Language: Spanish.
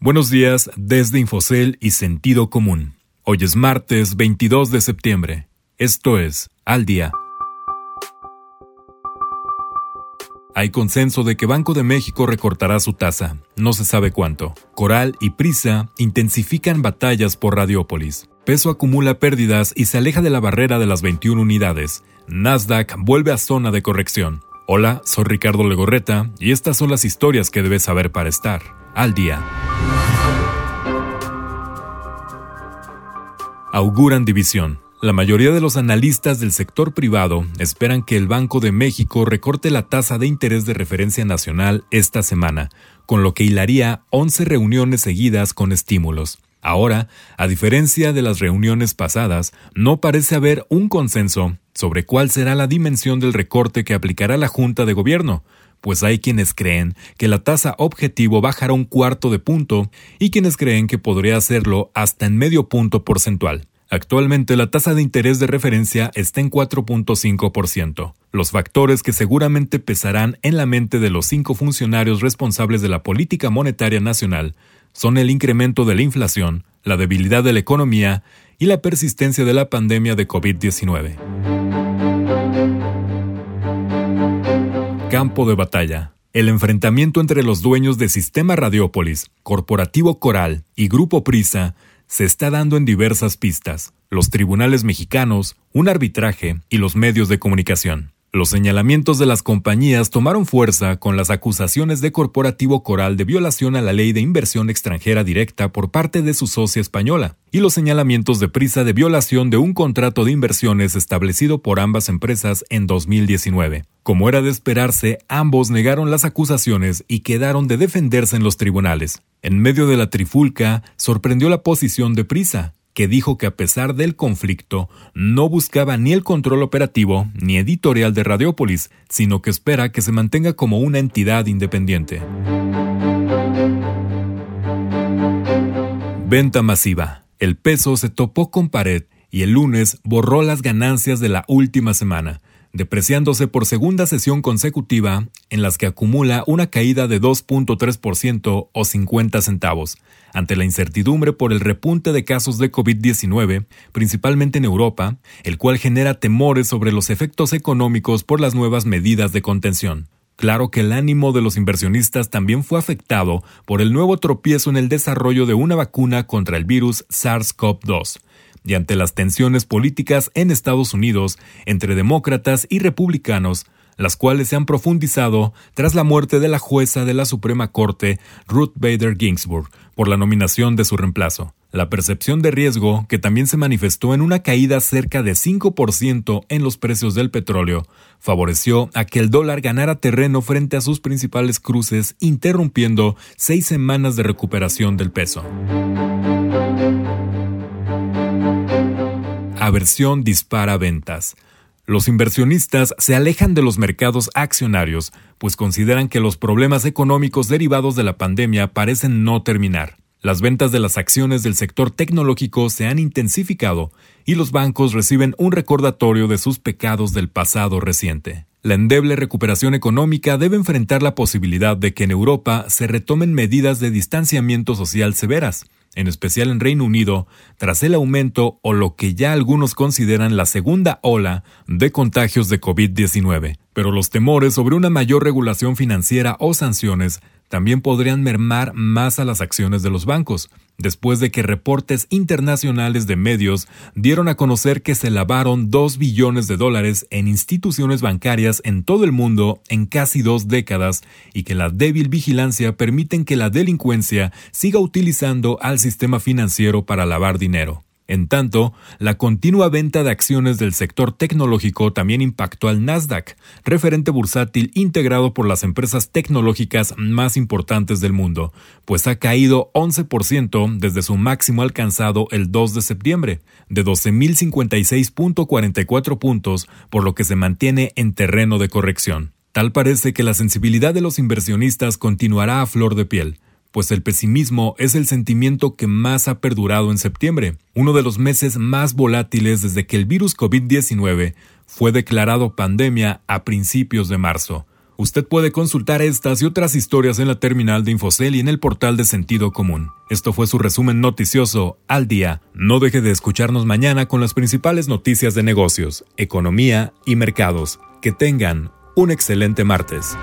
Buenos días desde Infocel y Sentido Común. Hoy es martes 22 de septiembre. Esto es Al Día. Hay consenso de que Banco de México recortará su tasa, no se sabe cuánto. Coral y Prisa intensifican batallas por Radiópolis. Peso acumula pérdidas y se aleja de la barrera de las 21 unidades. Nasdaq vuelve a zona de corrección. Hola, soy Ricardo Legorreta y estas son las historias que debes saber para estar al día. Auguran división. La mayoría de los analistas del sector privado esperan que el Banco de México recorte la tasa de interés de referencia nacional esta semana, con lo que hilaría 11 reuniones seguidas con estímulos. Ahora, a diferencia de las reuniones pasadas, no parece haber un consenso sobre cuál será la dimensión del recorte que aplicará la Junta de Gobierno, pues hay quienes creen que la tasa objetivo bajará un cuarto de punto y quienes creen que podría hacerlo hasta en medio punto porcentual. Actualmente la tasa de interés de referencia está en 4.5%. Los factores que seguramente pesarán en la mente de los cinco funcionarios responsables de la política monetaria nacional son el incremento de la inflación, la debilidad de la economía y la persistencia de la pandemia de COVID-19. Campo de batalla. El enfrentamiento entre los dueños de Sistema Radiópolis, Corporativo Coral y Grupo Prisa se está dando en diversas pistas, los tribunales mexicanos, un arbitraje y los medios de comunicación. Los señalamientos de las compañías tomaron fuerza con las acusaciones de Corporativo Coral de violación a la ley de inversión extranjera directa por parte de su socia española, y los señalamientos de prisa de violación de un contrato de inversiones establecido por ambas empresas en 2019. Como era de esperarse, ambos negaron las acusaciones y quedaron de defenderse en los tribunales. En medio de la trifulca, sorprendió la posición de prisa, que dijo que a pesar del conflicto no buscaba ni el control operativo ni editorial de Radiopolis, sino que espera que se mantenga como una entidad independiente. Venta masiva. El peso se topó con pared y el lunes borró las ganancias de la última semana depreciándose por segunda sesión consecutiva en las que acumula una caída de 2.3% o 50 centavos, ante la incertidumbre por el repunte de casos de COVID-19, principalmente en Europa, el cual genera temores sobre los efectos económicos por las nuevas medidas de contención. Claro que el ánimo de los inversionistas también fue afectado por el nuevo tropiezo en el desarrollo de una vacuna contra el virus SARS-CoV-2, y ante las tensiones políticas en Estados Unidos entre demócratas y republicanos, las cuales se han profundizado tras la muerte de la jueza de la Suprema Corte, Ruth Bader Ginsburg, por la nominación de su reemplazo. La percepción de riesgo, que también se manifestó en una caída cerca de 5% en los precios del petróleo, favoreció a que el dólar ganara terreno frente a sus principales cruces, interrumpiendo seis semanas de recuperación del peso. Aversión dispara ventas. Los inversionistas se alejan de los mercados accionarios, pues consideran que los problemas económicos derivados de la pandemia parecen no terminar. Las ventas de las acciones del sector tecnológico se han intensificado y los bancos reciben un recordatorio de sus pecados del pasado reciente. La endeble recuperación económica debe enfrentar la posibilidad de que en Europa se retomen medidas de distanciamiento social severas, en especial en Reino Unido, tras el aumento o lo que ya algunos consideran la segunda ola de contagios de COVID-19. Pero los temores sobre una mayor regulación financiera o sanciones también podrían mermar más a las acciones de los bancos, después de que reportes internacionales de medios dieron a conocer que se lavaron 2 billones de dólares en instituciones bancarias en todo el mundo en casi dos décadas y que la débil vigilancia permiten que la delincuencia siga utilizando al sistema financiero para lavar dinero. En tanto, la continua venta de acciones del sector tecnológico también impactó al Nasdaq, referente bursátil integrado por las empresas tecnológicas más importantes del mundo, pues ha caído 11% desde su máximo alcanzado el 2 de septiembre, de 12.056.44 puntos, por lo que se mantiene en terreno de corrección. Tal parece que la sensibilidad de los inversionistas continuará a flor de piel pues el pesimismo es el sentimiento que más ha perdurado en septiembre, uno de los meses más volátiles desde que el virus COVID-19 fue declarado pandemia a principios de marzo, Usted puede consultar estas y otras historias en la terminal de Infocel y en el portal de Sentido Común. Esto fue su resumen noticioso al día. No deje de escucharnos mañana con las principales noticias de negocios, economía y mercados. Que tengan un excelente martes.